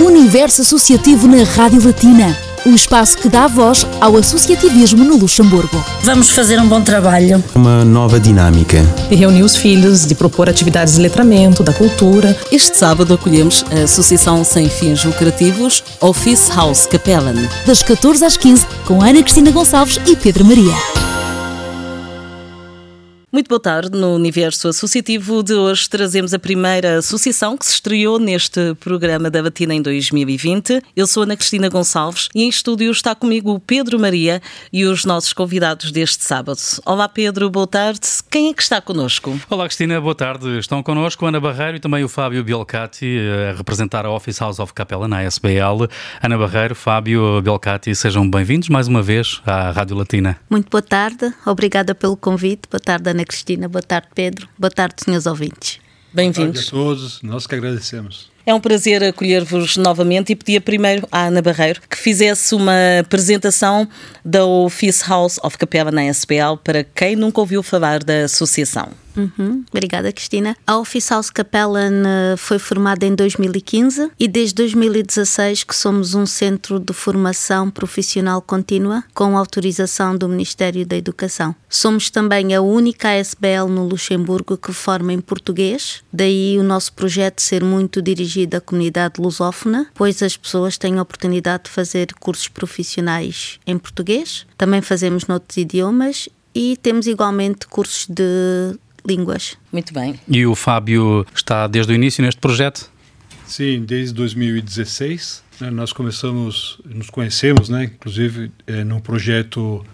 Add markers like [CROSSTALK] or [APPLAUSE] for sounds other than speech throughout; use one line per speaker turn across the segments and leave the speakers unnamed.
Universo Associativo na Rádio Latina. Um espaço que dá voz ao associativismo no Luxemburgo.
Vamos fazer um bom trabalho.
Uma nova dinâmica.
De reunir os filhos, de propor atividades de letramento, da cultura.
Este sábado acolhemos a Associação Sem Fins Lucrativos Office House Capellan.
Das 14 às 15, com Ana Cristina Gonçalves e Pedro Maria.
Muito boa tarde. No Universo Associativo de hoje trazemos a primeira associação que se estreou neste programa da Batina em 2020. Eu sou Ana Cristina Gonçalves e em estúdio está comigo o Pedro Maria e os nossos convidados deste sábado. Olá Pedro, boa tarde. Quem é que está connosco?
Olá Cristina, boa tarde. Estão connosco Ana Barreiro e também o Fábio Bielcati a representar a Office House of Capella na SBL. Ana Barreiro, Fábio Bielcati, sejam bem-vindos mais uma vez à Rádio Latina.
Muito boa tarde, obrigada pelo convite. Boa tarde, Ana Cristina. Boa tarde, Pedro. Boa tarde, senhores ouvintes.
Bem-vindos.
a todos, nós que agradecemos.
É um prazer acolher-vos novamente e pedia primeiro à Ana Barreiro que fizesse uma apresentação da Office House of Capela na SPL para quem nunca ouviu falar da associação.
Uhum, obrigada, Cristina. A Office House Capellan foi formada em 2015 e desde 2016 que somos um centro de formação profissional contínua com autorização do Ministério da Educação. Somos também a única ASBL no Luxemburgo que forma em português, daí o nosso projeto ser muito dirigido à comunidade lusófona, pois as pessoas têm a oportunidade de fazer cursos profissionais em português. Também fazemos noutros idiomas e temos igualmente cursos de línguas.
Muito bem.
E o Fábio está desde o início neste projeto?
Sim, desde 2016. Né, nós começamos, nos conhecemos, né, inclusive é, num projeto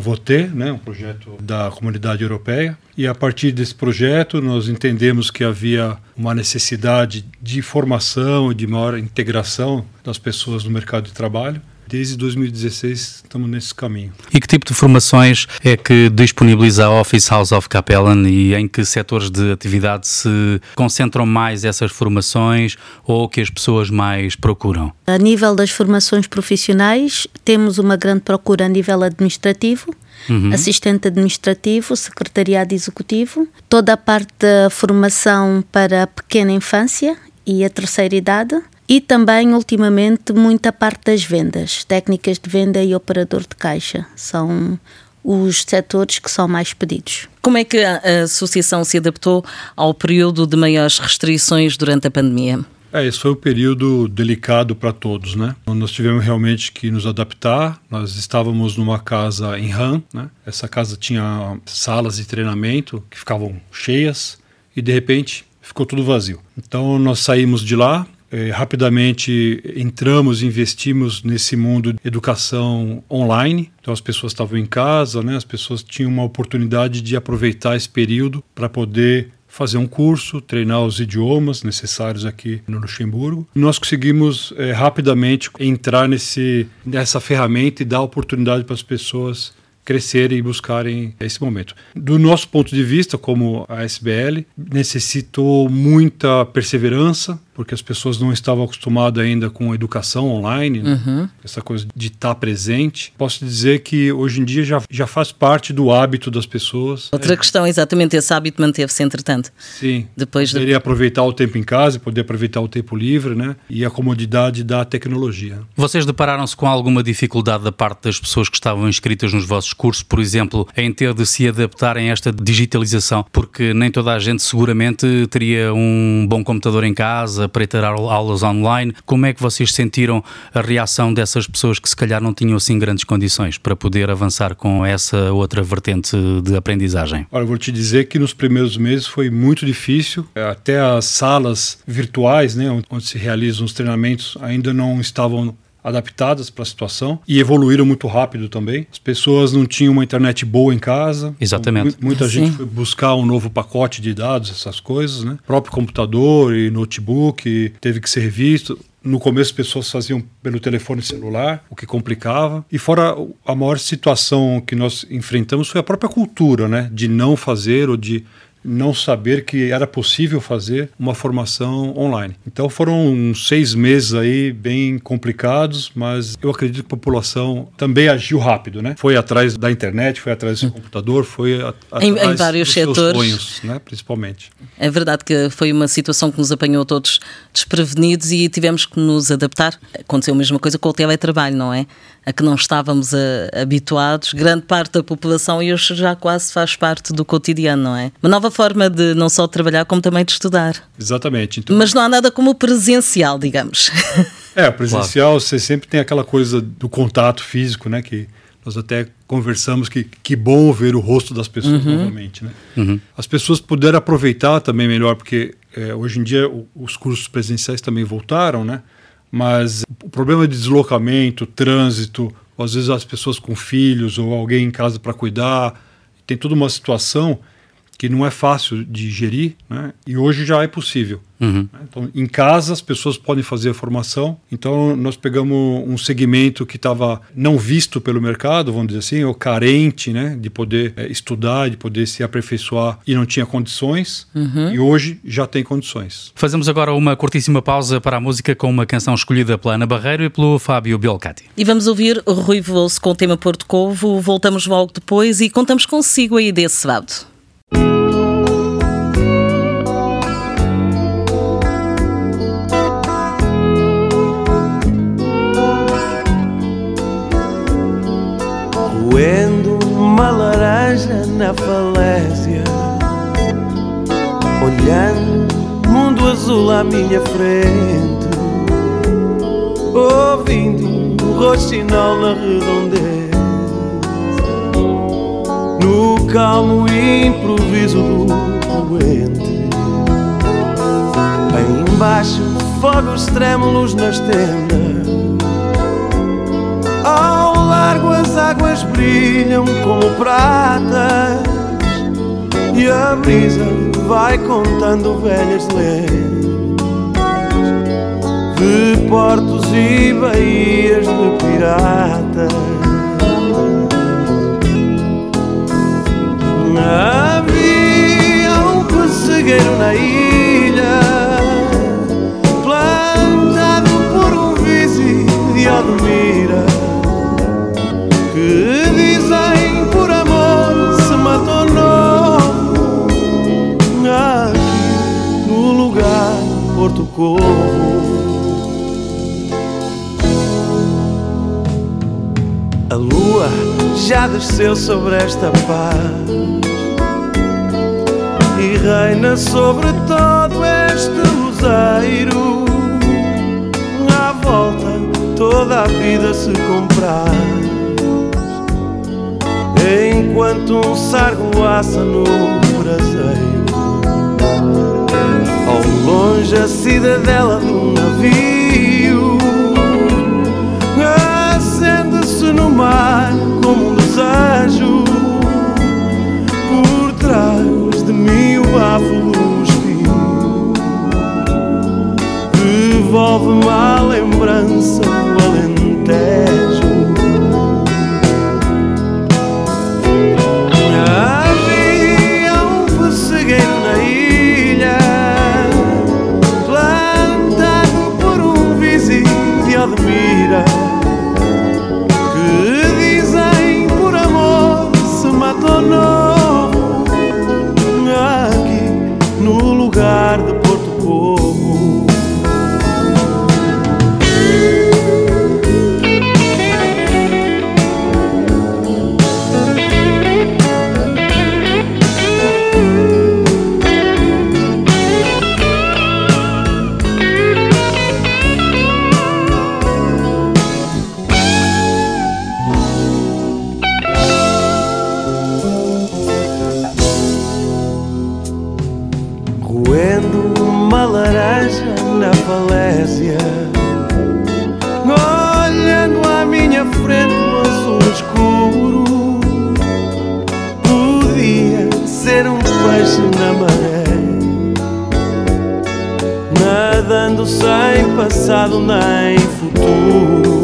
voter, né, um projeto da comunidade europeia. E a partir desse projeto, nós entendemos que havia uma necessidade de formação, de maior integração das pessoas no mercado de trabalho desde 2016 estamos nesse caminho.
E que tipo de formações é que disponibiliza a Office House of Capellan e em que setores de atividade se concentram mais essas formações ou que as pessoas mais procuram?
A nível das formações profissionais, temos uma grande procura a nível administrativo. Uhum. assistente administrativo, secretariado executivo, toda a parte da formação para a pequena infância e a terceira idade, e também, ultimamente, muita parte das vendas, técnicas de venda e operador de caixa. São os setores que são mais pedidos.
Como é que a associação se adaptou ao período de maiores restrições durante a pandemia?
É, esse foi um período delicado para todos, né? Nós tivemos realmente que nos adaptar. Nós estávamos numa casa em RAM, né? Essa casa tinha salas de treinamento que ficavam cheias e de repente ficou tudo vazio. Então nós saímos de lá, é, rapidamente entramos, investimos nesse mundo de educação online. Então as pessoas estavam em casa, né? As pessoas tinham uma oportunidade de aproveitar esse período para poder fazer um curso, treinar os idiomas necessários aqui no Luxemburgo. Nós conseguimos é, rapidamente entrar nesse, nessa ferramenta e dar oportunidade para as pessoas crescerem e buscarem esse momento. Do nosso ponto de vista, como a SBL, necessitou muita perseverança, porque as pessoas não estavam acostumadas ainda com a educação online, né? uhum. essa coisa de estar presente. Posso dizer que hoje em dia já, já faz parte do hábito das pessoas.
Outra é. questão, exatamente, esse hábito manteve-se entretanto.
Sim.
Depois
Poderia de... aproveitar o tempo em casa, poder aproveitar o tempo livre, né? E a comodidade da tecnologia.
Vocês depararam-se com alguma dificuldade da parte das pessoas que estavam inscritas nos vossos cursos, por exemplo, em ter de se adaptarem a esta digitalização? Porque nem toda a gente seguramente teria um bom computador em casa, para ter aulas online. Como é que vocês sentiram a reação dessas pessoas que se calhar não tinham assim grandes condições para poder avançar com essa outra vertente de aprendizagem?
Olha, vou te dizer que nos primeiros meses foi muito difícil. Até as salas virtuais, né, onde se realizam os treinamentos, ainda não estavam adaptadas para a situação e evoluíram muito rápido também. As pessoas não tinham uma internet boa em casa.
Exatamente.
muita Sim. gente foi buscar um novo pacote de dados, essas coisas, né? O próprio computador e notebook teve que ser visto. No começo, as pessoas faziam pelo telefone celular, o que complicava. E fora a maior situação que nós enfrentamos foi a própria cultura, né? De não fazer ou de não saber que era possível fazer uma formação online. Então foram seis meses aí bem complicados, mas eu acredito que a população também agiu rápido, né? Foi atrás da internet, foi atrás do computador, foi a, atrás
em, em vários dos setores,
sonhos, né? Principalmente.
É verdade que foi uma situação que nos apanhou todos desprevenidos e tivemos que nos adaptar. Aconteceu a mesma coisa com o teletrabalho, não é? A que não estávamos a, eh, habituados, grande parte da população e hoje já quase faz parte do cotidiano, não é? Uma nova forma de não só trabalhar, como também de estudar.
Exatamente. Então...
Mas não há nada como presencial, digamos. [LAUGHS]
É, presencial claro. você sempre tem aquela coisa do contato físico, né? Que nós até conversamos que que bom ver o rosto das pessoas uhum. novamente, né? Uhum. As pessoas puderam aproveitar também melhor, porque é, hoje em dia os cursos presenciais também voltaram, né? Mas o problema de deslocamento, trânsito, às vezes as pessoas com filhos ou alguém em casa para cuidar, tem toda uma situação que não é fácil de gerir, né? e hoje já é possível. Uhum. Então, em casa, as pessoas podem fazer a formação. Então, nós pegamos um segmento que estava não visto pelo mercado, vamos dizer assim, ou carente né? de poder é, estudar, de poder se aperfeiçoar e não tinha condições, uhum. e hoje já tem condições.
Fazemos agora uma curtíssima pausa para a música com uma canção escolhida pela Ana Barreiro e pelo Fábio Biolcati.
E vamos ouvir Rui Veloso com o tema Porto Covo. Voltamos logo depois e contamos consigo aí desse sábado.
Na falésia Olhando mundo azul à minha frente Ouvindo um roxinol na redondeza no calmo improviso do poente. Aí embaixo, fogos trêmulos nas tendas. Largo, as águas brilham como pratas. E a brisa vai contando velhas lendas de portos e baías de piratas. Havia um pessegueiro na ilha Plantado por um vice de Admira Que dizem por amor se matou novo Aqui no lugar Porto Covo A lua já desceu sobre esta paz e reina sobre todo este luzeiro. À volta toda a vida se compraz, enquanto um sargo assa no braseiro. Ao longe a cidadela de um navio acende-se no mar como um desejo por trás de mim o Devolve-me a lembrança do alentejo Havia um pessegueiro na ilha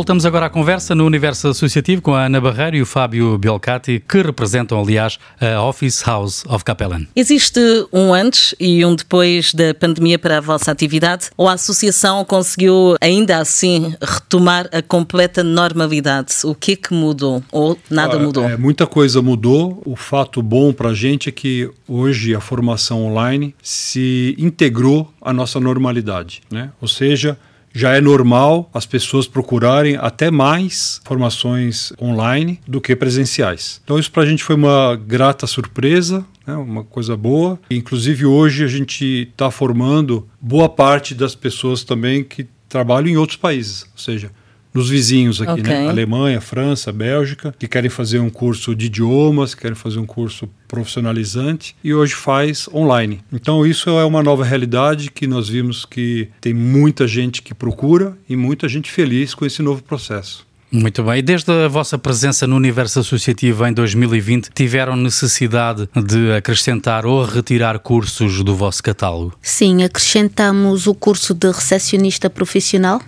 Voltamos agora à conversa no universo associativo com a Ana Barreiro e o Fábio Belcati, que representam, aliás, a Office House of Capellan.
Existe um antes e um depois da pandemia para a vossa atividade? Ou a associação conseguiu, ainda assim, retomar a completa normalidade? O que é que mudou? Ou nada
Olha,
mudou?
é, muita coisa mudou. O fato bom para a gente é que hoje a formação online se integrou à nossa normalidade. Né? Ou seja, já é normal as pessoas procurarem até mais formações online do que presenciais. Então, isso para a gente foi uma grata surpresa, né? uma coisa boa. Inclusive, hoje a gente está formando boa parte das pessoas também que trabalham em outros países. Ou seja, nos vizinhos aqui,
Ok.
né? Alemanha, França, Bélgica, que querem fazer um curso de idiomas, querem fazer um curso profissionalizante e hoje faz online. Então isso é uma nova realidade que nós vimos que tem muita gente que procura e muita gente feliz com esse novo processo.
Muito bem. E desde a vossa presença no universo associativo em 2020, tiveram necessidade de acrescentar ou retirar cursos do vosso catálogo?
Sim, acrescentamos o curso de recepcionista profissional.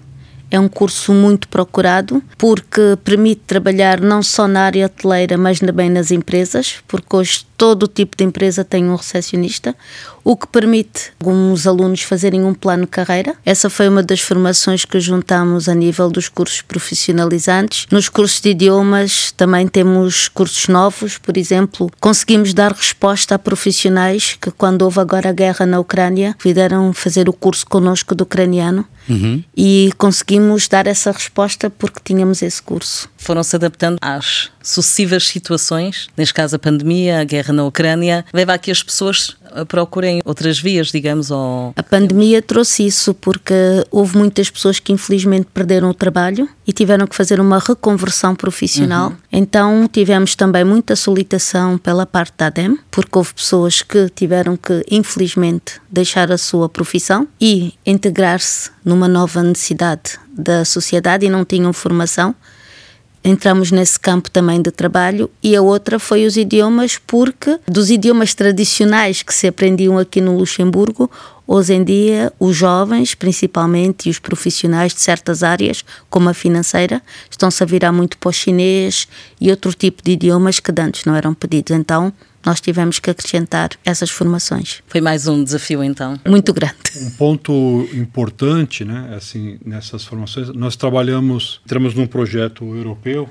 É um curso muito procurado porque permite trabalhar não só na área hoteleira, mas também nas empresas, porque hoje todo tipo de empresa tem um recepcionista, o que permite alguns alunos fazerem um plano de carreira. Essa foi uma das formações que juntamos a nível dos cursos profissionalizantes. Nos cursos de idiomas também temos cursos novos, por exemplo, conseguimos dar resposta a profissionais que quando houve agora a guerra na Ucrânia, vieram fazer o curso connosco do ucraniano e conseguimos dar essa resposta porque tínhamos esse curso.
Foram-se adaptando às sucessivas situações, neste caso a pandemia, a guerra na Ucrânia, leva a que as pessoas procurem outras vias, digamos, ou...
A pandemia trouxe isso porque houve muitas pessoas que infelizmente perderam o trabalho e tiveram que fazer uma reconversão profissional. Então tivemos também muita solicitação pela parte da ADEM, porque houve pessoas que tiveram que infelizmente deixar a sua profissão e integrar-se numa nova necessidade da sociedade e não tinham formação entramos nesse campo também de trabalho e a outra foi os idiomas porque dos idiomas tradicionais que se aprendiam aqui no Luxemburgo hoje em dia os jovens principalmente e os profissionais de certas áreas como a financeira estão-se a virar muito para o chinês e outro tipo de idiomas que antes não eram pedidos. Então nós tivemos que acrescentar essas formações.
Foi mais um desafio, então.
muito grande.
Um ponto importante, né, assim, nessas formações, nós trabalhamos, entramos num projeto europeu,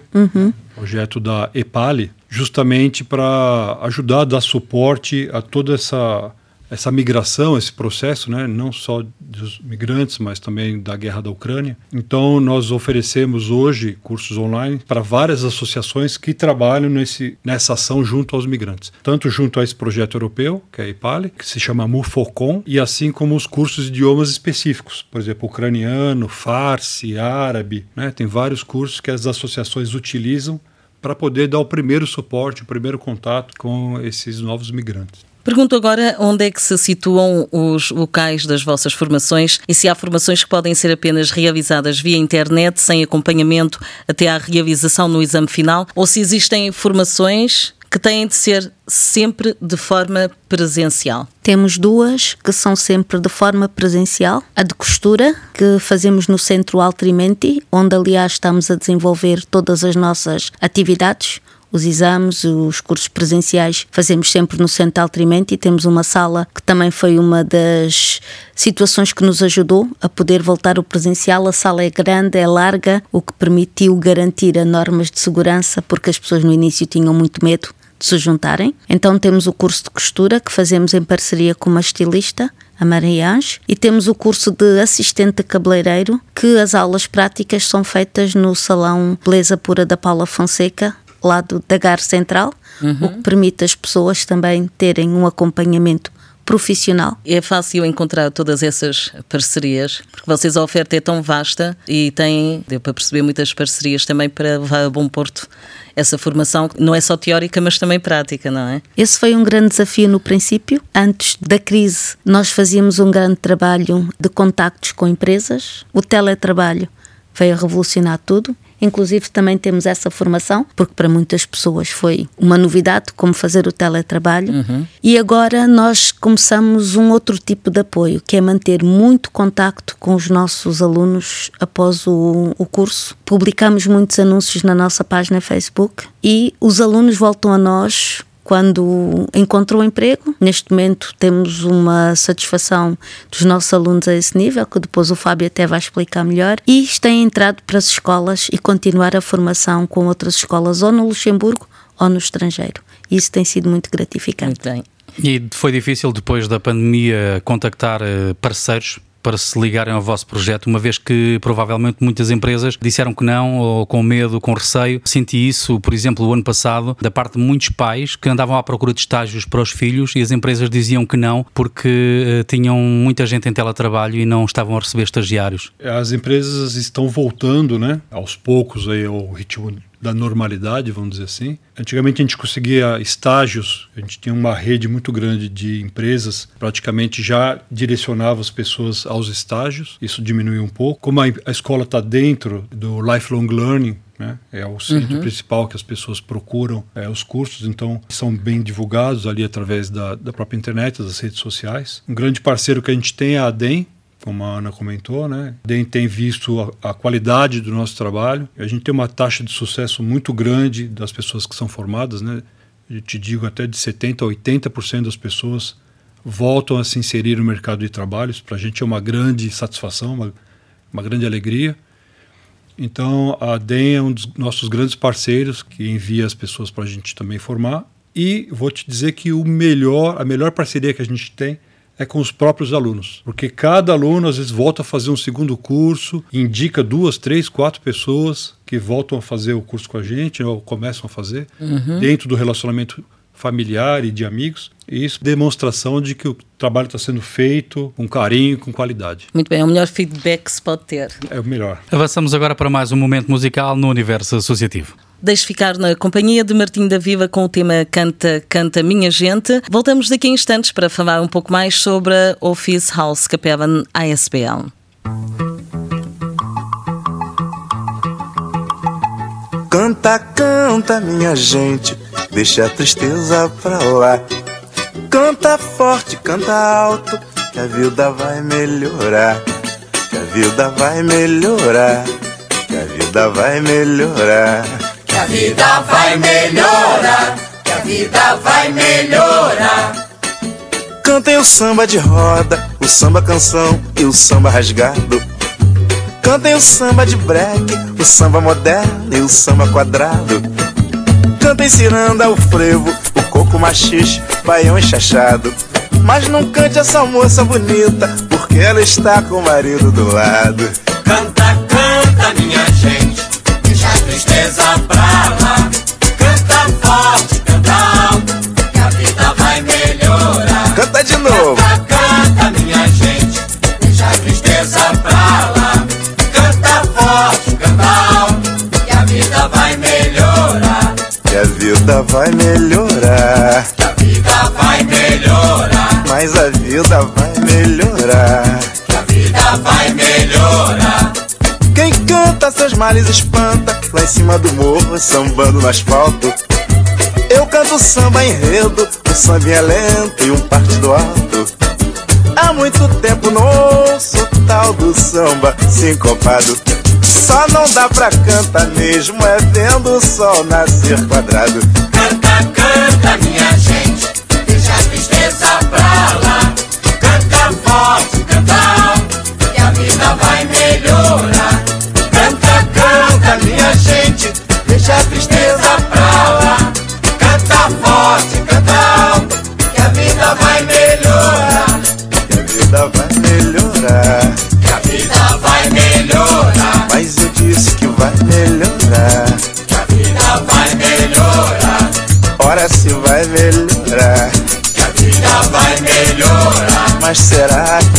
projeto da EPALI, justamente para ajudar a dar suporte a toda essa essa migração, esse processo, né, não só dos migrantes, mas também da guerra da Ucrânia. Então, nós oferecemos hoje cursos online para várias associações que trabalham nesse, nessa ação junto aos migrantes. Tanto junto a esse projeto europeu, que é a IPALI, que se chama MUFOCOM, e assim como os cursos de idiomas específicos, por exemplo, ucraniano, farsi, árabe. Né, tem vários cursos que as associações utilizam para poder dar o primeiro suporte, o primeiro contato com esses novos migrantes.
Pergunto agora onde é que se situam os locais das vossas formações e se há formações que podem ser apenas realizadas via internet, sem acompanhamento até à realização no exame final, ou se existem formações que têm de ser sempre de forma presencial.
Temos duas que são sempre de forma presencial. A de costura, que fazemos no Centro Altrimenti, onde aliás estamos a desenvolver todas as nossas atividades. Os exames, os cursos presenciais, fazemos sempre no Centro Altrimenti. Temos uma sala que também foi uma das situações que nos ajudou a poder voltar ao presencial. A sala é grande, é larga, o que permitiu garantir a normas de segurança, porque as pessoas no início tinham muito medo de se juntarem. Então temos o curso de costura que fazemos em parceria com uma estilista, a Maria Ange, e temos o curso de assistente de cabeleireiro, que as aulas práticas são feitas no Salão Beleza Pura da Paula Fonseca, lado da Gar Central, o que permite as pessoas também terem um acompanhamento profissional.
É fácil encontrar todas essas parcerias, porque vocês a oferta é tão vasta e têm, deu para perceber, muitas parcerias também para levar a bom porto essa formação, não é só teórica, mas também prática, não é?
Esse foi um grande desafio no princípio. Antes da crise, nós fazíamos um grande trabalho de contactos com empresas. O teletrabalho veio a revolucionar tudo Inclusive, também temos essa formação, porque para muitas pessoas foi uma novidade como fazer o teletrabalho. Uhum. E agora nós começamos um outro tipo de apoio, que é manter muito contacto com os nossos alunos após o, o curso. Publicamos muitos anúncios na nossa página Facebook e os alunos voltam a nós quando encontrou emprego. Neste momento temos uma satisfação dos nossos alunos a esse nível, que depois o Fábio até vai explicar melhor, e têm entrado para as escolas e continuar a formação com outras escolas ou no Luxemburgo ou no estrangeiro. Isso tem sido muito gratificante. Muito bem.
E foi difícil depois da pandemia contactar eh, parceiros para se ligarem ao vosso projeto, uma vez que provavelmente muitas empresas disseram que não, ou com medo, com receio. Senti isso, por exemplo, o ano passado, da parte de muitos pais que andavam à procura de estágios para os filhos e as empresas diziam que não, porque uh, tinham muita gente em teletrabalho e não estavam a receber estagiários.
As empresas estão voltando, né, aos poucos aí ao ritmo da normalidade, vamos dizer assim. Antigamente a gente conseguia estágios, a gente tinha uma rede muito grande de empresas, praticamente já direcionava as pessoas aos estágios, isso diminuiu um pouco. Como a, a escola está dentro do lifelong learning, né? É o centro uhum. principal que as pessoas procuram é, os cursos, então são bem divulgados ali através da, da própria internet, das redes sociais. Um grande parceiro que a gente tem é a ADEM, como a Ana comentou, né? A gente tem visto a, a, qualidade do nosso trabalho. A gente tem uma taxa de sucesso muito grande das pessoas que são formadas, né? Eu te digo até de 70 a 80% das pessoas voltam a se inserir no mercado de trabalho. Para a gente é uma grande satisfação, uma, uma grande alegria. Então, a DEM é um dos nossos grandes parceiros que envia as pessoas para a gente também formar. E vou te dizer que o melhor, a melhor parceria que a gente tem é com os próprios alunos, porque cada aluno às vezes volta a fazer um segundo curso, indica duas, três, quatro pessoas que voltam a fazer o curso com a gente ou começam a fazer uhum. dentro do relacionamento familiar e de amigos. E isso é demonstração de que o trabalho está sendo feito com carinho, com qualidade.
Muito bem, é o melhor feedback que se pode ter.
É o melhor.
Avançamos agora para mais um momento musical no universo associativo.
Deixe ficar na companhia de Martim da Viva com o tema Canta, Canta Minha Gente. Voltamos daqui a instantes para falar um pouco mais sobre a Office House Capellan ASBL.
Canta, canta, minha gente, deixa a tristeza pra lá. Canta forte, canta alto, que a vida vai melhorar. Que a vida vai melhorar, que a vida vai melhorar
a vida vai melhorar, que a vida vai melhorar.
Cantem o samba de roda, o samba canção e o samba rasgado. Cantem o samba de break, o samba moderno e o samba quadrado. Cantem ciranda, o frevo, o coco machixe, baião enxachado. Mas não cante essa moça bonita, porque ela está com o marido do lado.
Canta, canta, minha gente tristeza pra lá. Canta forte, canta alto, que a vida vai melhorar.
Canta de novo.
Canta, canta, minha gente, deixa a tristeza pra lá. Canta forte, canta alto, que a vida vai melhorar.
Que a vida vai melhorar.
Que a vida vai melhorar.
Mas a vida vai melhorar.
Que a vida vai melhorar.
Males espanta. Lá em cima do morro, sambando no asfalto. Eu canto samba enredo Um sambinha lento e um partido alto. Há muito tempo não ouço tal do samba sincopado Só não dá pra cantar mesmo É vendo o sol nascer quadrado.
Canta, canta minha gente melhorar. Que a vida vai melhorar.
Mas
será que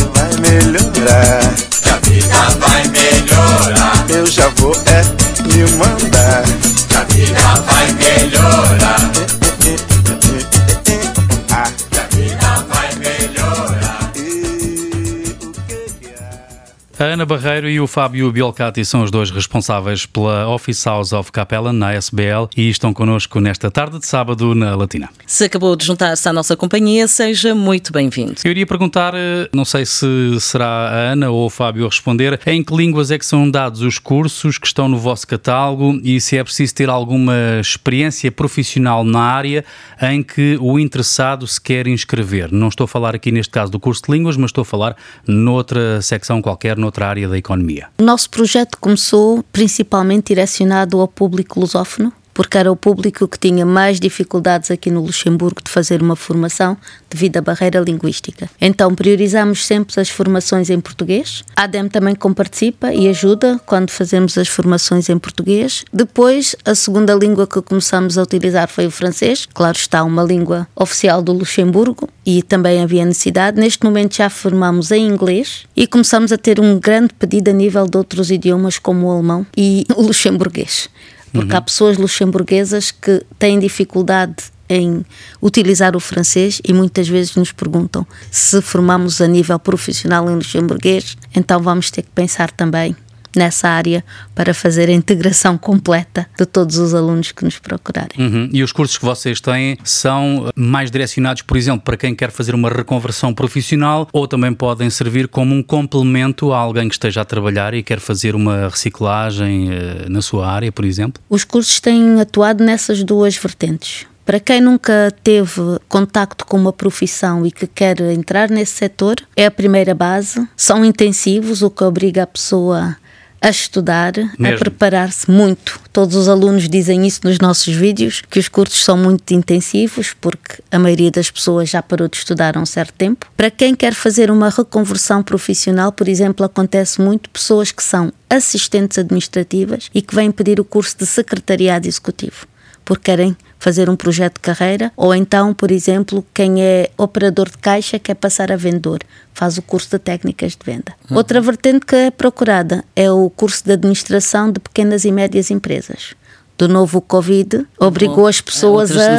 Ana Barreiro e o Fábio Biolcati são os dois responsáveis pela Office House of Capella na SBL e estão connosco nesta tarde de sábado na Latina.
Se acabou de juntar-se à nossa companhia, seja muito bem-vindo.
Eu iria perguntar, eh, não sei se será a Ana ou o Fábio a responder, em que línguas é que são dados os cursos que estão no vosso catálogo e se é preciso ter alguma experiência profissional na área em que o interessado se quer inscrever. Não estou a falar aqui neste caso do curso de línguas, mas estou a falar noutra secção qualquer, noutra área da economia.
O nosso projeto começou principalmente direcionado ao público lusófono, porque era o público que tinha mais dificuldades aqui no Luxemburgo de fazer uma formação devido à barreira linguística. Então priorizamos sempre as formações em português. A ADEM também comparticipa e ajuda quando fazemos as formações em português. Depois, a segunda língua que começamos a utilizar foi o francês. Claro está, uma língua oficial do Luxemburgo e também havia necessidade. Neste momento já formamos em inglês e começamos a ter um grande pedido a nível de outros idiomas como o alemão e o [LAUGHS] luxemburguês porque há pessoas luxemburguesas que têm dificuldade em utilizar o francês e muitas vezes nos perguntam se formamos a nível profissional em luxemburguês, então vamos ter que pensar também nessa área para fazer a integração completa de todos os alunos que nos procurarem.
Uhum. E os cursos que vocês têm são mais direcionados, por exemplo, para quem quer fazer uma reconversão profissional ou também podem servir como um complemento a alguém que esteja a trabalhar e quer fazer uma reciclagem eh, na sua área, por exemplo?
Os cursos têm atuado nessas duas vertentes. Para quem nunca teve contacto com uma profissão e que quer entrar nesse setor, é a primeira base. São intensivos, o que obriga a pessoa a estudar, a
Mesmo.
preparar-se muito. Todos os alunos dizem isso nos nossos vídeos, que os cursos são muito intensivos, porque a maioria das pessoas já parou de estudar há um certo tempo. Para quem quer fazer uma reconversão profissional, por exemplo, acontece muito pessoas que são assistentes administrativas e que vêm pedir o curso de secretariado executivo porque querem fazer um projeto de carreira, ou então, por exemplo, quem é operador de caixa quer passar a vendedor, faz o curso de técnicas de venda. Outra vertente que é procurada é o curso de administração de pequenas e médias empresas. Do novo Covid obrigou as pessoas
outras
a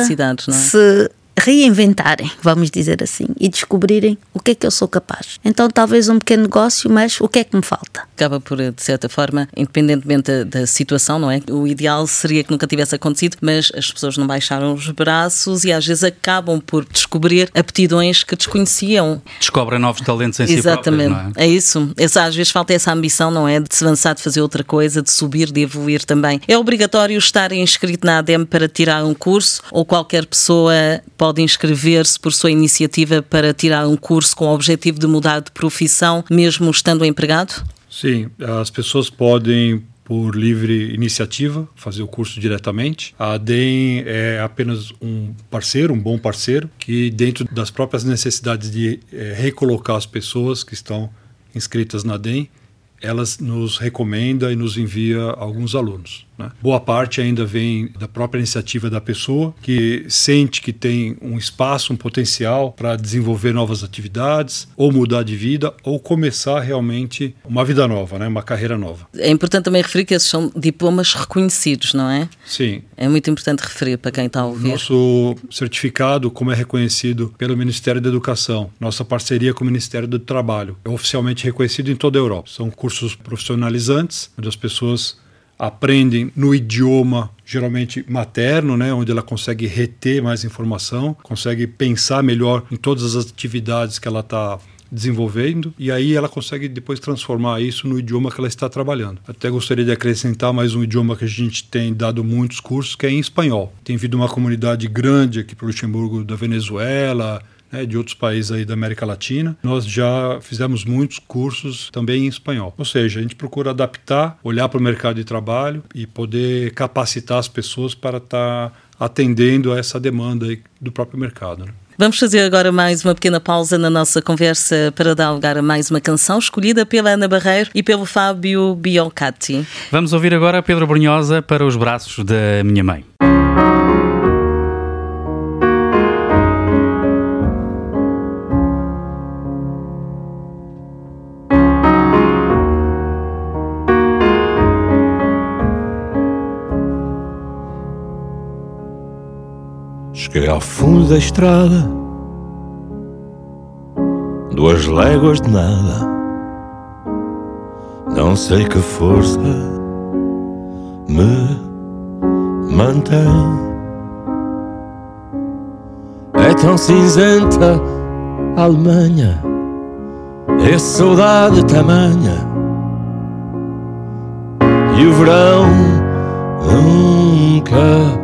é?
se reinventarem, vamos dizer assim, e descobrirem o que é que eu sou capaz. Então, talvez um pequeno negócio, mas o que é que me falta?
Acaba por, de certa forma, independentemente da, da situação, não é? O ideal seria que nunca tivesse acontecido, mas as pessoas não baixaram os braços e às vezes acabam por descobrir aptidões que desconheciam.
Descobrem novos talentos em si
Exatamente.
próprios, não é?
é? isso. Essa, às vezes falta essa ambição, não é? De se avançar, de fazer outra coisa, de subir, de evoluir também. É obrigatório estar inscrito na ADEM para tirar um curso ou qualquer pessoa pode inscrever-se por sua iniciativa para tirar um curso com o objetivo de mudar de profissão, mesmo estando empregado?
Sim, as pessoas podem, por livre iniciativa, fazer o curso diretamente. A ADEM é apenas um parceiro, um bom parceiro, que dentro das próprias necessidades de eh, recolocar as pessoas que estão inscritas na ADEM, elas nos recomenda e nos envia alguns alunos. Né? Boa parte ainda vem da própria iniciativa da pessoa, que sente que tem um espaço, um potencial para desenvolver novas atividades, ou mudar de vida, ou começar realmente uma vida nova, né? uma carreira nova.
É importante também referir que esses são diplomas reconhecidos, não é?
Sim,
É muito importante referir para quem está a ouvir.
Nosso certificado, como é reconhecido pelo Ministério da Educação, nossa parceria com o Ministério do Trabalho, é oficialmente reconhecido em toda a Europa. São cursos profissionalizantes, onde as pessoas aprendem no idioma geralmente materno, né, onde ela consegue reter mais informação, consegue pensar melhor em todas as atividades que ela está desenvolvendo e aí ela consegue depois transformar isso no idioma que ela está trabalhando. Até gostaria de acrescentar mais um idioma que a gente tem dado muitos cursos, que é em espanhol. Tem vindo uma comunidade grande aqui para o Luxemburgo da Venezuela, né, de outros países aí da América Latina. Nós já fizemos muitos cursos também em espanhol. Ou seja, a gente procura adaptar, olhar para o mercado de trabalho e poder capacitar as pessoas para estar atendendo a essa demanda aí do próprio mercado. né?
Vamos fazer agora mais uma pequena pausa na nossa conversa para dar lugar a mais uma canção escolhida pela Ana Barreiro e pelo Fábio Biolcati.
Vamos ouvir agora Pedro Brunhosa para os braços da minha mãe.
Cheguei ao fundo da estrada, duas léguas de nada. Não sei que força me mantém. É tão cinzenta a Alemanha, é saudade tamanha. E o verão nunca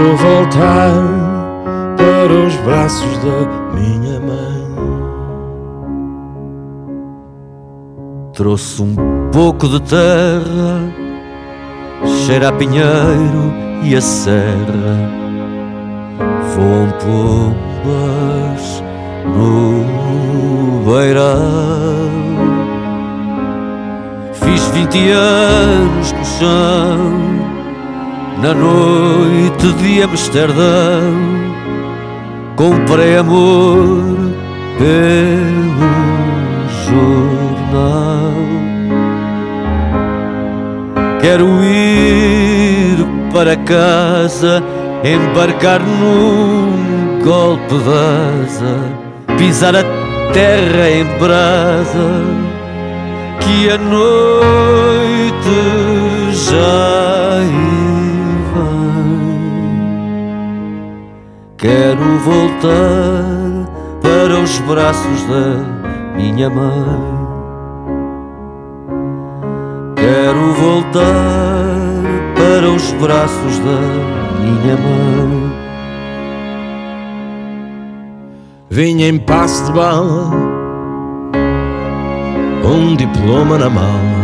Quero voltar para os braços da minha mãe. Trouxe um pouco de terra, cheira a pinheiro e a serra. Voam pombas no beirão. Fiz vinte anos no chão, na noite de Amsterdão. Comprei amor pelo jornal. Quero ir para casa, embarcar num golpe de asa, pisar a terra em brasa, que a noite já. Quero voltar para os braços da minha mãe. Quero voltar para os braços da minha mãe. Vinha em passo de bala, um diploma na mala.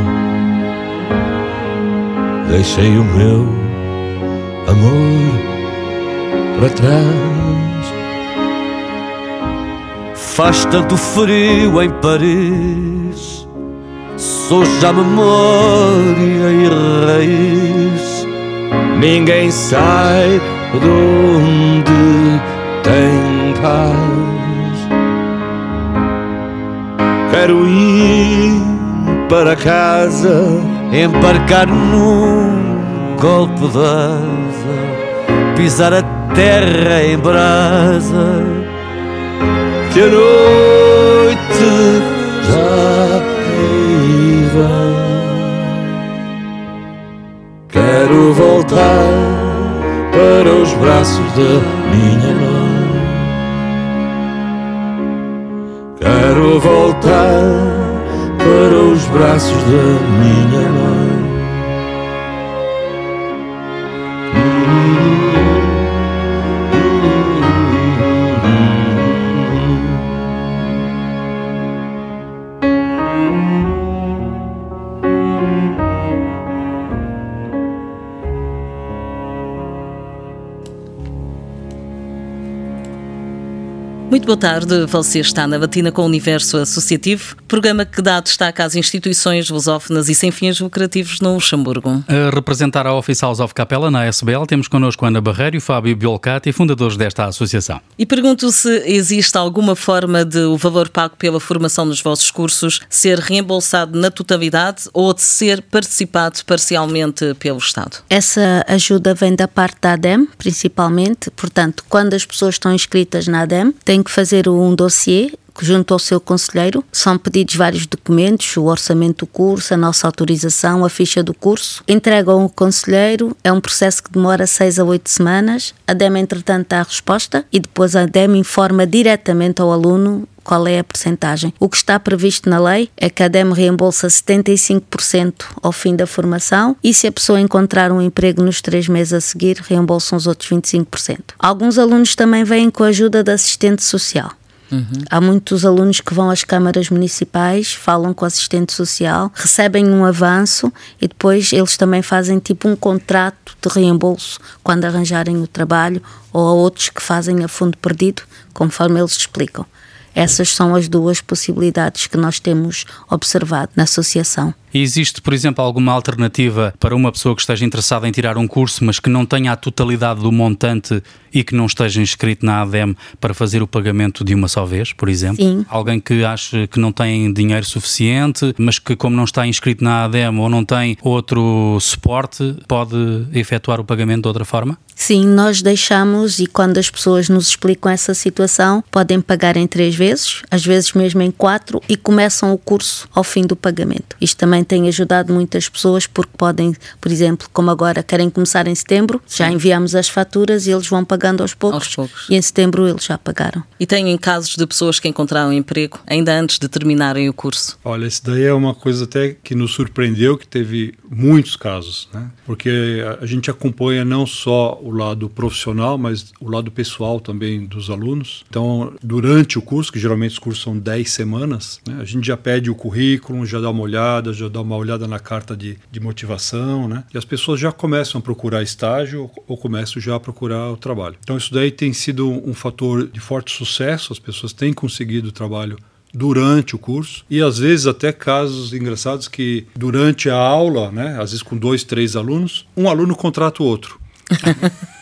Deixei o meu amor para trás. Faz tanto frio em Paris, sou já memória e raiz. Ninguém sai de onde tem paz. Quero ir para casa, embarcar num golpe de pisar a terra em brasa, que a noite já vem. Quero voltar para os braços da minha mãe. Quero voltar para os braços da minha mãe.
Muito boa tarde, você está na Batina com o Universo Associativo, programa que dá destaque às instituições lusófonas e sem fins lucrativos no Luxemburgo.
A representar a Office House of Capella na SBL, temos connosco Ana Barreiro e Fábio Biolcati, fundadores desta associação.
E pergunto se existe alguma forma de o valor pago pela formação nos vossos cursos ser reembolsado na totalidade ou de ser participado parcialmente pelo Estado?
Essa ajuda vem da parte da ADEM, principalmente. Portanto, quando as pessoas estão inscritas na ADEM, têm que fazer um dossiê junto ao seu conselheiro. São pedidos vários documentos, o orçamento do curso, a nossa autorização, a ficha do curso. Entregam ao conselheiro, é um processo que demora seis a oito semanas. A DEM, entretanto, dá a resposta e depois a DEM informa diretamente ao aluno qual é a percentagem. O que está previsto na lei é que a DEM reembolsa 75% ao fim da formação e se a pessoa encontrar um emprego nos três meses a seguir, reembolsam os outros 25%. Alguns alunos também vêm com a ajuda da assistente social. Uhum. Há muitos alunos que vão às câmaras municipais, falam com o assistente social, recebem um avanço e depois eles também fazem tipo um contrato de reembolso quando arranjarem o trabalho ou há outros que fazem a fundo perdido, conforme eles explicam. Essas são as duas possibilidades que nós temos observado na associação.
Existe, por exemplo, alguma alternativa para uma pessoa que esteja interessada em tirar um curso, mas que não tenha a totalidade do montante e que não esteja inscrito na ADEM para fazer o pagamento de uma só vez, por exemplo?
Sim.
Alguém que acha que não tem dinheiro suficiente, mas que, como não está inscrito na ADEM ou não tem outro suporte, pode efetuar o pagamento de outra forma?
Sim, nós deixamos e quando as pessoas nos explicam essa situação, podem pagar em três vezes, às vezes mesmo em quatro, e começam o curso ao fim do pagamento. Isto também tem ajudado muitas pessoas porque podem, por exemplo, como agora querem começar em setembro, Sim. já enviamos as faturas e eles vão pagando aos poucos, aos poucos, e em setembro eles já pagaram.
E têm casos de pessoas que encontraram emprego ainda antes de terminarem o curso?
Olha, isso daí é uma coisa até que nos surpreendeu, que teve muitos casos, né? Porque a gente acompanha não só o lado profissional, mas o lado pessoal também dos alunos. Então, durante o curso, que geralmente os cursos são 10 semanas, né? a gente já pede o currículo, já dá uma olhada, já dar uma olhada na carta de, de motivação, né? E as pessoas já começam a procurar estágio ou começam já a procurar o trabalho. Então isso daí tem sido um, fator de forte sucesso, as pessoas têm conseguido trabalho durante o curso e às vezes até casos engraçados que durante a aula, né, às vezes com dois, três alunos, um aluno contrata o outro. [LAUGHS]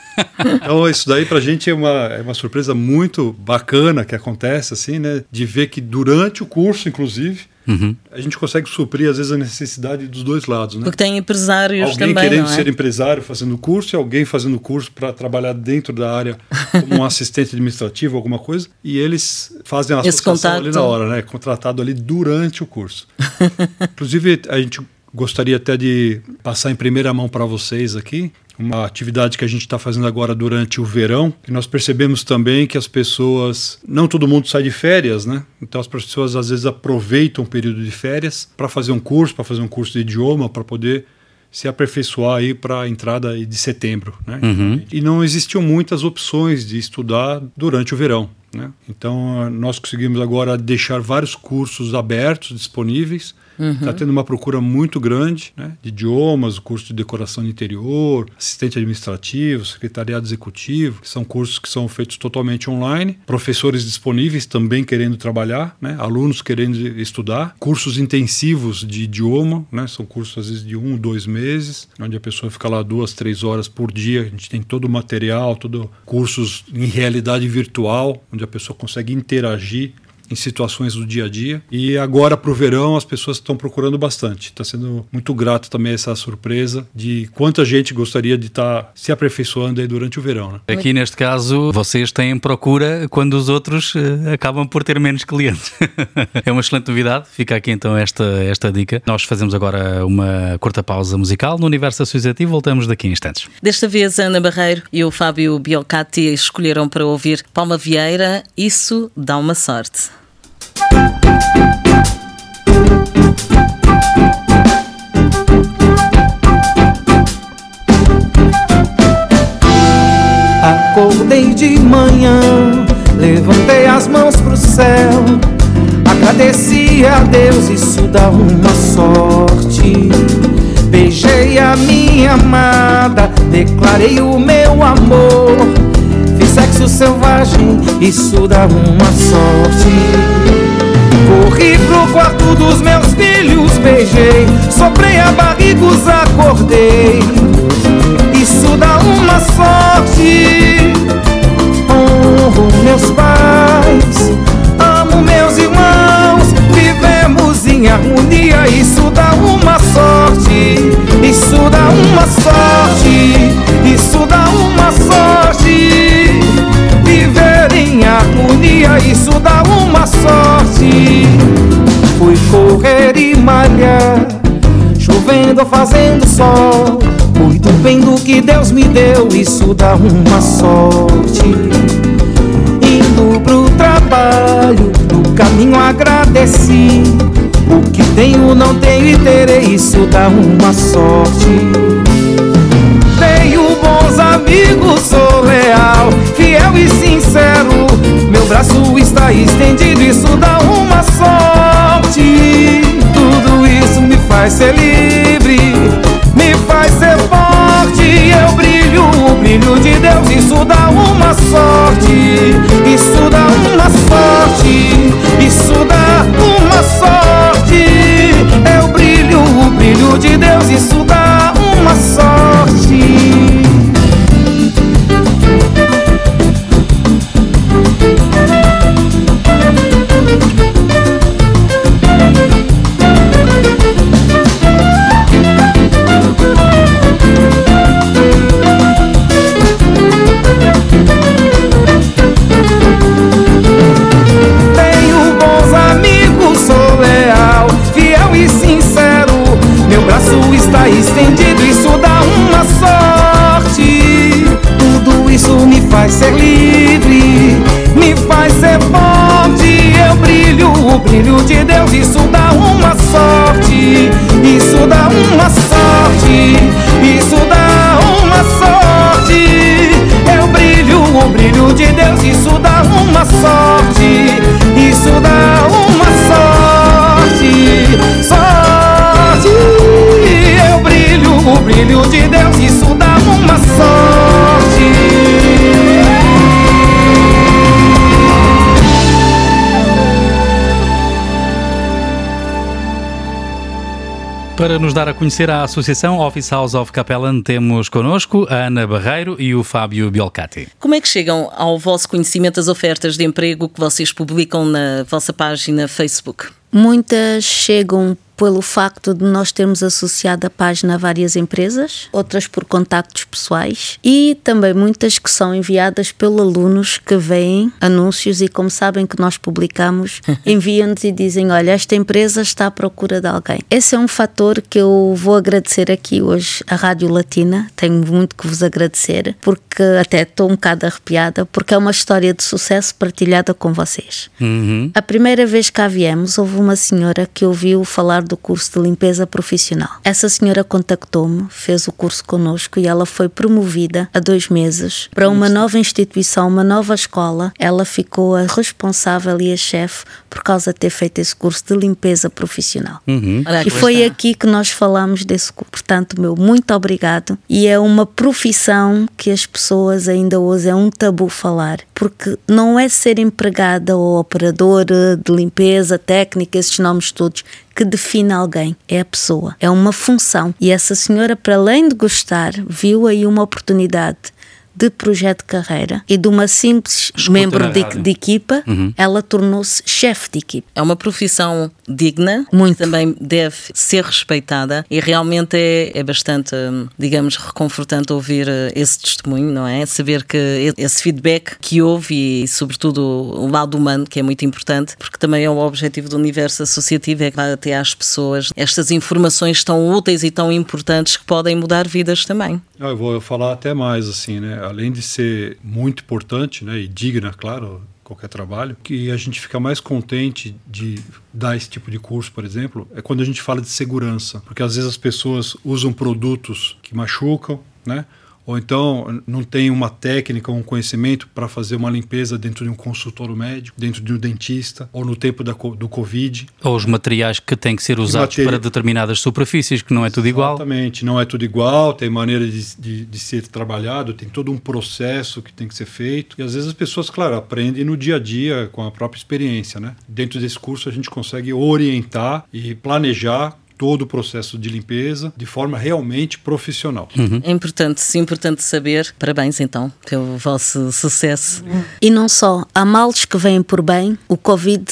então isso daí para a gente é uma, é uma surpresa muito bacana que acontece assim, né, de ver que durante o curso, inclusive, Uhum. A gente consegue suprir, às vezes, a necessidade dos dois lados. Né?
Porque tem empresários
alguém
também.
Alguém querendo
é?
ser empresário fazendo curso e alguém fazendo curso para trabalhar dentro da área como um [LAUGHS] assistente administrativo, alguma coisa, e eles fazem a associação ali na hora, né? Contratado ali durante o curso. [LAUGHS] Inclusive, a gente gostaria até de passar em primeira mão para vocês aqui uma atividade que a gente está fazendo agora durante o verão, e nós percebemos também que as pessoas, não todo mundo sai de férias, né? Então as pessoas às vezes aproveitam o período de férias para fazer um curso, para fazer um curso de idioma, para poder se aperfeiçoar aí para a entrada de setembro, né? Uhum. E não existiam muitas opções de estudar durante o verão. Né? Então, nós conseguimos agora deixar vários cursos abertos, disponíveis, Está uhum. tendo uma procura muito grande né, de idiomas, o curso de decoração de interior, assistente administrativo, secretariado executivo, que são cursos que são feitos totalmente online, professores disponíveis também querendo trabalhar, né, alunos querendo estudar, cursos intensivos de idioma, né, são cursos às vezes de um, dois meses, onde a pessoa fica lá duas, três horas por dia. A gente tem todo o material, todo cursos em realidade virtual, onde a pessoa consegue interagir em situações do dia a dia. E agora para o verão as pessoas estão procurando bastante. Está sendo muito grato também essa surpresa de quanta gente gostaria de estar tá se aperfeiçoando aí durante o verão. Né?
Aqui neste caso vocês têm procura quando os outros uh, acabam por ter menos clientes. [LAUGHS] é uma excelente novidade. Fica aqui então esta, esta dica. Nós fazemos agora uma curta pausa musical no Universo Associativo. Voltamos daqui a instantes.
Desta vez a Ana Barreiro e o Fábio Biocati escolheram para ouvir Palma Vieira. Isso dá uma sorte.
Acordei de manhã, levantei as mãos pro céu, agradeci a Deus, isso dá uma sorte. Beijei a minha amada, declarei o meu amor. Fiz sexo selvagem, isso dá uma sorte. Corri pro quarto dos meus filhos, beijei, soprei a barriga, os acordei. Isso dá uma sorte. Honro meus pais, amo meus irmãos, vivemos em harmonia. Isso dá uma sorte. Isso dá uma sorte. Isso dá uma sorte. Harmonia, isso dá uma sorte. Fui correr e malhar, chovendo ou fazendo sol. Cuido bem do que Deus me deu, isso dá uma sorte. Indo pro trabalho, no caminho agradeci. O que tenho, não tenho e terei, isso dá uma sorte. Está estendido, isso dá uma sorte. Tudo isso me faz ser livre, me faz ser forte. Eu brilho, o brilho de Deus, isso dá uma sorte. Isso dá uma sorte, isso dá uma sorte. Eu brilho, o brilho de Deus, isso dá uma sorte. Faz ser livre, me faz ser forte. Eu brilho, o brilho de Deus, isso dá uma sorte. Isso dá uma sorte, isso dá uma sorte. Eu brilho, o brilho de Deus, isso dá uma sorte. Isso dá uma sorte, sorte. Eu brilho, o brilho de Deus, isso
Para nos dar a conhecer a Associação Office House of Capellan, temos connosco a Ana Barreiro e o Fábio Bielcati.
Como é que chegam ao vosso conhecimento as ofertas de emprego que vocês publicam na vossa página Facebook?
Muitas chegam pelo facto de nós termos associado a página a várias empresas, outras por contactos pessoais e também muitas que são enviadas pelos alunos que veem anúncios e como sabem que nós publicamos, [LAUGHS] enviam-nos e dizem, olha, esta empresa está à procura de alguém. Esse é um fator que eu vou agradecer aqui hoje à Rádio Latina, tenho muito que vos agradecer, porque até estou um bocado arrepiada, porque é uma história de sucesso partilhada com vocês.
Uhum.
A primeira vez que cá viemos, houve uma senhora que ouviu falar do curso de limpeza profissional. Essa senhora contactou-me, fez o curso connosco e ela foi promovida há dois meses para uma nova instituição, uma nova escola. Ela ficou a responsável e a chefe por causa de ter feito esse curso de limpeza profissional.
Uhum.
E foi
está.
aqui que nós falamos desse curso. Portanto, meu muito obrigado. E é uma profissão que as pessoas ainda hoje é um tabu falar, porque não é ser empregada ou operadora de limpeza, técnica, esses nomes todos que define alguém, é a pessoa, é uma função. E essa senhora, para além de gostar, viu aí uma oportunidade de projeto de carreira e de uma simples
Escuta
membro de, de equipa,
Uhum.
ela tornou-se chefe de equipa.
É uma profissão digna,
Muito.
também deve ser respeitada e realmente é, é bastante, hum, digamos, reconfortante ouvir eh, esse testemunho, não é? Saber que esse feedback que houve e, sobretudo, o lado humano, que é muito importante, porque também é o objetivo do universo associativo, é que até às pessoas estas informações tão úteis e tão importantes que podem mudar vidas também.
Ah, Eu vou falar até mais, assim, né? Além de ser muito importante, né? E digna, claro, qualquer trabalho, que a gente fica mais contente de dar esse tipo de curso, por exemplo, é quando a gente fala de segurança. Porque às vezes as pessoas usam produtos que machucam, né? Ou então não tem uma técnica, um conhecimento para fazer uma limpeza dentro de um consultório médico, dentro de um dentista, ou no tempo da, do Covid.
Ou os materiais que têm que ser usados
materi-
para determinadas superfícies, que não é tudo igual.
Exatamente, não é tudo igual, tem maneira de, de, de ser trabalhado, tem todo um processo que tem que ser feito. E às vezes as pessoas, claro, aprendem no dia a dia com a própria experiência, né? Dentro desse curso a gente consegue orientar e planejar todo o processo de limpeza de forma realmente profissional.
É importante, sim, importante saber. Parabéns então pelo vosso sucesso.
E não só, há males que vêm por bem, o Covid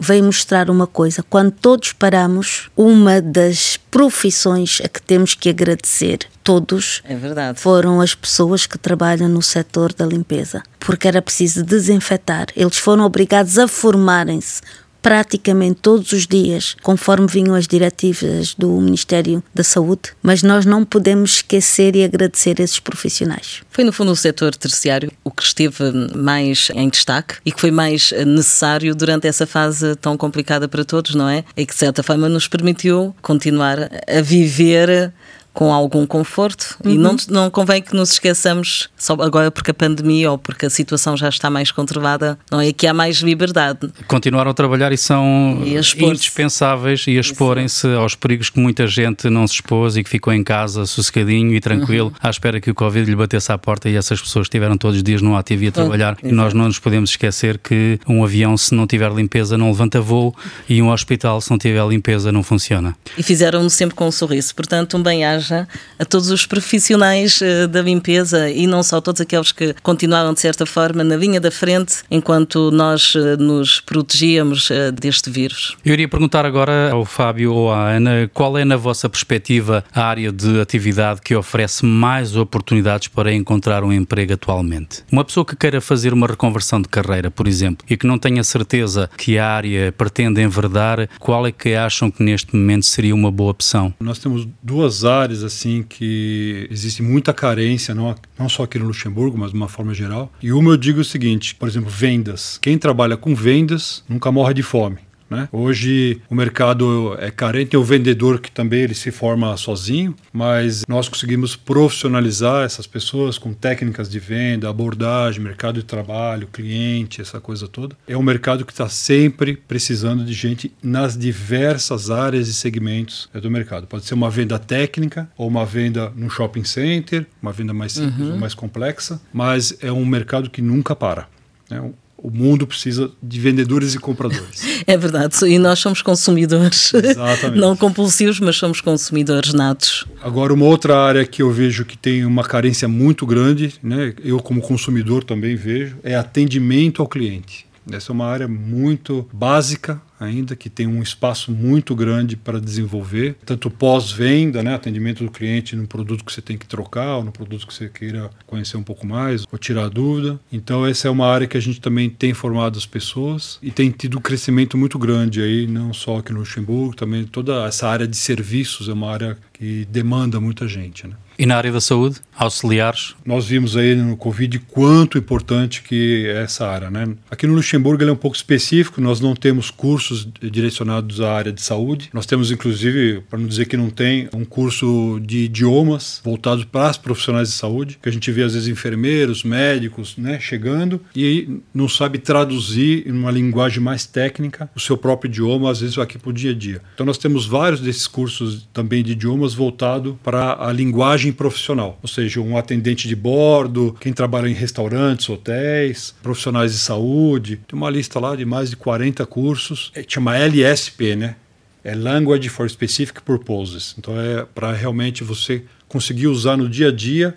veio mostrar uma coisa. Quando todos paramos, uma das profissões a que temos que agradecer todos
É verdade.
foram as pessoas que trabalham no setor da limpeza, porque era preciso desinfetar. Eles foram obrigados a formarem-se praticamente todos os dias, conforme vinham as diretivas do Ministério da Saúde, mas nós não podemos esquecer e agradecer esses profissionais.
Foi no fundo o setor terciário o que esteve mais em destaque e que foi mais necessário durante essa fase tão complicada para todos, não é? E que de certa forma nos permitiu continuar a viver com algum conforto uhum. e não, não convém que nos esqueçamos, só agora porque a pandemia ou porque a situação já está mais controlada, não é que há mais liberdade.
Continuaram a trabalhar e são e indispensáveis e a exporem-se aos perigos que muita gente não se expôs e que ficou em casa sossegadinho e tranquilo, uhum. à espera que o Covid lhe batesse à porta e essas pessoas estiveram todos os dias no ativo e a trabalhar. Uhum. E nós não nos podemos esquecer que um avião, se não tiver limpeza, não levanta voo e um hospital, se não tiver limpeza, não funciona.
E fizeram-no sempre com um sorriso. Portanto, um bem-aja a todos os profissionais uh, da limpeza e não só todos aqueles que continuaram, de certa forma, na linha da frente enquanto nós uh, nos protegíamos uh, deste vírus.
Eu iria perguntar agora ao Fábio ou à Ana qual é, na vossa perspectiva, a área de atividade que oferece mais oportunidades para encontrar um emprego atualmente. Uma pessoa que queira fazer uma reconversão de carreira, por exemplo, e que não tenha certeza que a área pretende enverdar, qual é que acham que neste momento seria uma boa opção?
Nós temos duas áreas assim que existe muita carência, não, não só aqui no Luxemburgo, mas de uma forma geral. E uma eu digo o seguinte, por exemplo, vendas. Quem trabalha com vendas nunca morre de fome. Né? Hoje o mercado é carente, tem o vendedor que também ele se forma sozinho, mas nós conseguimos profissionalizar essas pessoas com técnicas de venda, abordagem, mercado de trabalho, cliente, essa coisa toda. É um mercado que está sempre precisando de gente nas diversas áreas e segmentos do mercado. Pode ser uma venda técnica ou uma venda no shopping center, uma venda mais simples uhum. ou mais complexa, mas é um mercado que nunca para. Né? O mundo precisa de vendedores e compradores. [LAUGHS]
É verdade, e nós somos consumidores. Exatamente. Não compulsivos, mas somos consumidores natos.
Agora, uma outra área que eu vejo que tem uma carência muito grande, né, eu como consumidor também vejo, é atendimento ao cliente. Essa é uma área muito básica ainda, que tem um espaço muito grande para desenvolver, tanto pós-venda, né, atendimento do cliente no produto que você tem que trocar, ou no produto que você queira conhecer um pouco mais, ou tirar dúvida. Então essa é uma área que a gente também tem formado as pessoas e tem tido um crescimento muito grande aí, não só aqui no Luxemburgo, também toda essa área de serviços é uma área que demanda muita gente, né?
E na área da saúde, auxiliares?
Nós vimos aí no Covid quanto importante que é essa área, né? Aqui no Luxemburgo ele é um pouco específico, nós não temos cursos direcionados à área de saúde. Nós temos inclusive, para não dizer que não tem, um curso de idiomas voltado para os profissionais de saúde, que a gente vê às vezes enfermeiros, médicos, né, chegando e não sabe traduzir em uma linguagem mais técnica o seu próprio idioma, às vezes aqui para o dia a dia. Então nós temos vários desses cursos também de idiomas voltado para a linguagem profissional, ou seja, um atendente de bordo, quem trabalha em restaurantes, hotéis, profissionais de saúde. Tem uma lista lá de mais de 40 cursos, é, chama LSP, né? É Language for Specific Purposes. Então é para realmente você conseguir usar no dia a dia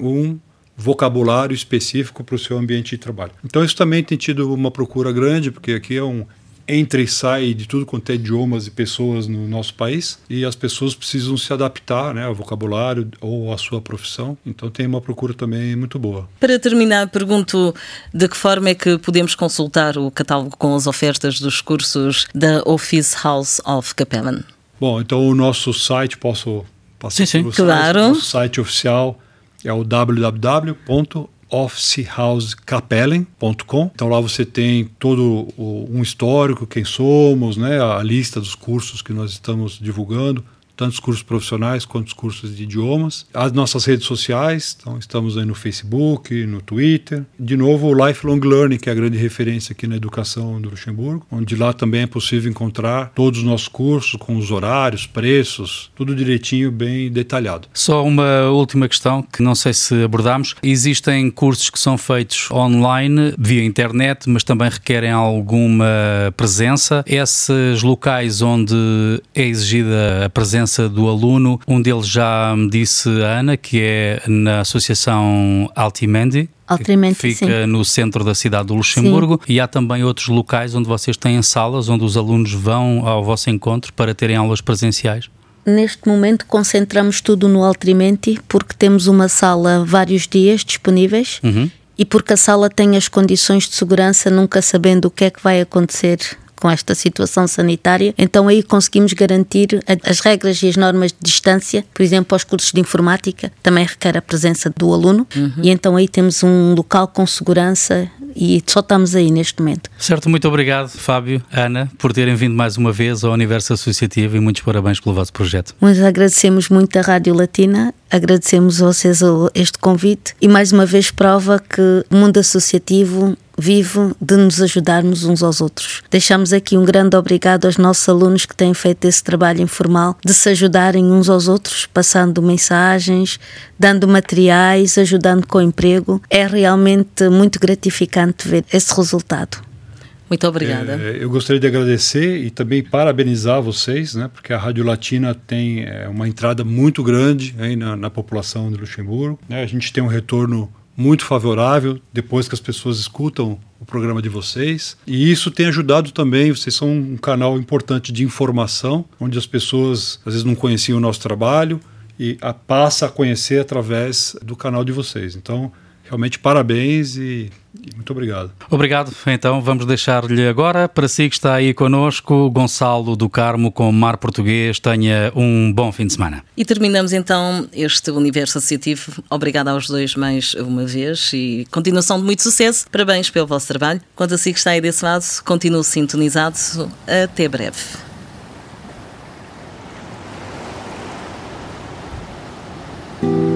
um vocabulário específico para o seu ambiente de trabalho. Então isso também tem tido uma procura grande, porque aqui é um, entra e sai de tudo quanto é idiomas e pessoas no nosso país e as pessoas precisam se adaptar né, ao vocabulário ou à sua profissão. Então tem uma procura também muito boa.
Para terminar, pergunto de que forma é que podemos consultar o catálogo com as ofertas dos cursos da Office House of Capellan?
Bom, então o nosso site, posso
passar sim, sim. Claro. O
nosso site oficial é o www officehousecapellen.com. Então lá você tem todo o, um histórico, quem somos, né, a lista dos cursos que nós estamos divulgando, tanto os cursos profissionais quanto os cursos de idiomas. As nossas redes sociais, então estamos aí no Facebook, no Twitter. De novo, o Lifelong Learning, que é a grande referência aqui na educação do Luxemburgo, onde lá também é possível encontrar todos os nossos cursos, com os horários, preços, tudo direitinho, bem detalhado.
Só uma última questão que não sei se abordamos. Existem cursos que são feitos online, via internet, mas também requerem alguma presença. Esses locais onde é exigida a presença presença do aluno. Um deles já me disse a Ana, que é na Associação Altimendi.
Altimendi,
que fica
sim.
no centro da cidade do Luxemburgo sim. e há também outros locais onde vocês têm salas onde os alunos vão ao vosso encontro para terem aulas presenciais.
Neste momento concentramos tudo no Altrimenti porque temos uma sala vários dias disponíveis uhum. e porque a sala tem as condições de segurança, nunca sabendo o que é que vai acontecer com esta situação sanitária, então aí conseguimos garantir as regras e as normas de distância, por exemplo, aos cursos de informática, também requer a presença do aluno, uhum. e então aí temos um local com segurança e só estamos aí neste momento.
Certo, muito obrigado, Fábio, Ana, por terem vindo mais uma vez ao Universo Associativo e muitos parabéns pelo vosso projeto.
Nós agradecemos muito a Rádio Latina, agradecemos a vocês este convite e mais uma vez prova que o mundo associativo vive de nos ajudarmos uns aos outros. Deixamos aqui um grande obrigado aos nossos alunos que têm feito esse trabalho informal de se ajudarem uns aos outros, passando mensagens, dando materiais, ajudando com o emprego. É realmente muito gratificante ver esse resultado.
Muito obrigada.
É, eu gostaria de agradecer e também parabenizar vocês, né, porque a Rádio Latina tem é, uma entrada muito grande aí na, na população de Luxemburgo. Né, a gente tem um retorno muito favorável depois que as pessoas escutam o programa de vocês. E isso tem ajudado também, vocês são um canal importante de informação, onde as pessoas às vezes não conheciam o nosso trabalho e a, passa a conhecer através do canal de vocês. Então, realmente parabéns e muito obrigado.
Obrigado. Então vamos deixar-lhe agora, para si que está aí conosco Gonçalo do Carmo com Mar Português. Tenha um bom fim de semana.
E terminamos então este universo associativo. Obrigado aos dois mais uma vez e continuação de muito sucesso. Parabéns pelo vosso trabalho. Quanto a si que está aí desse lado, continue sintonizado. Até breve.
thank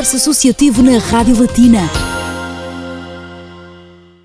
Universo Associativo na Rádio Latina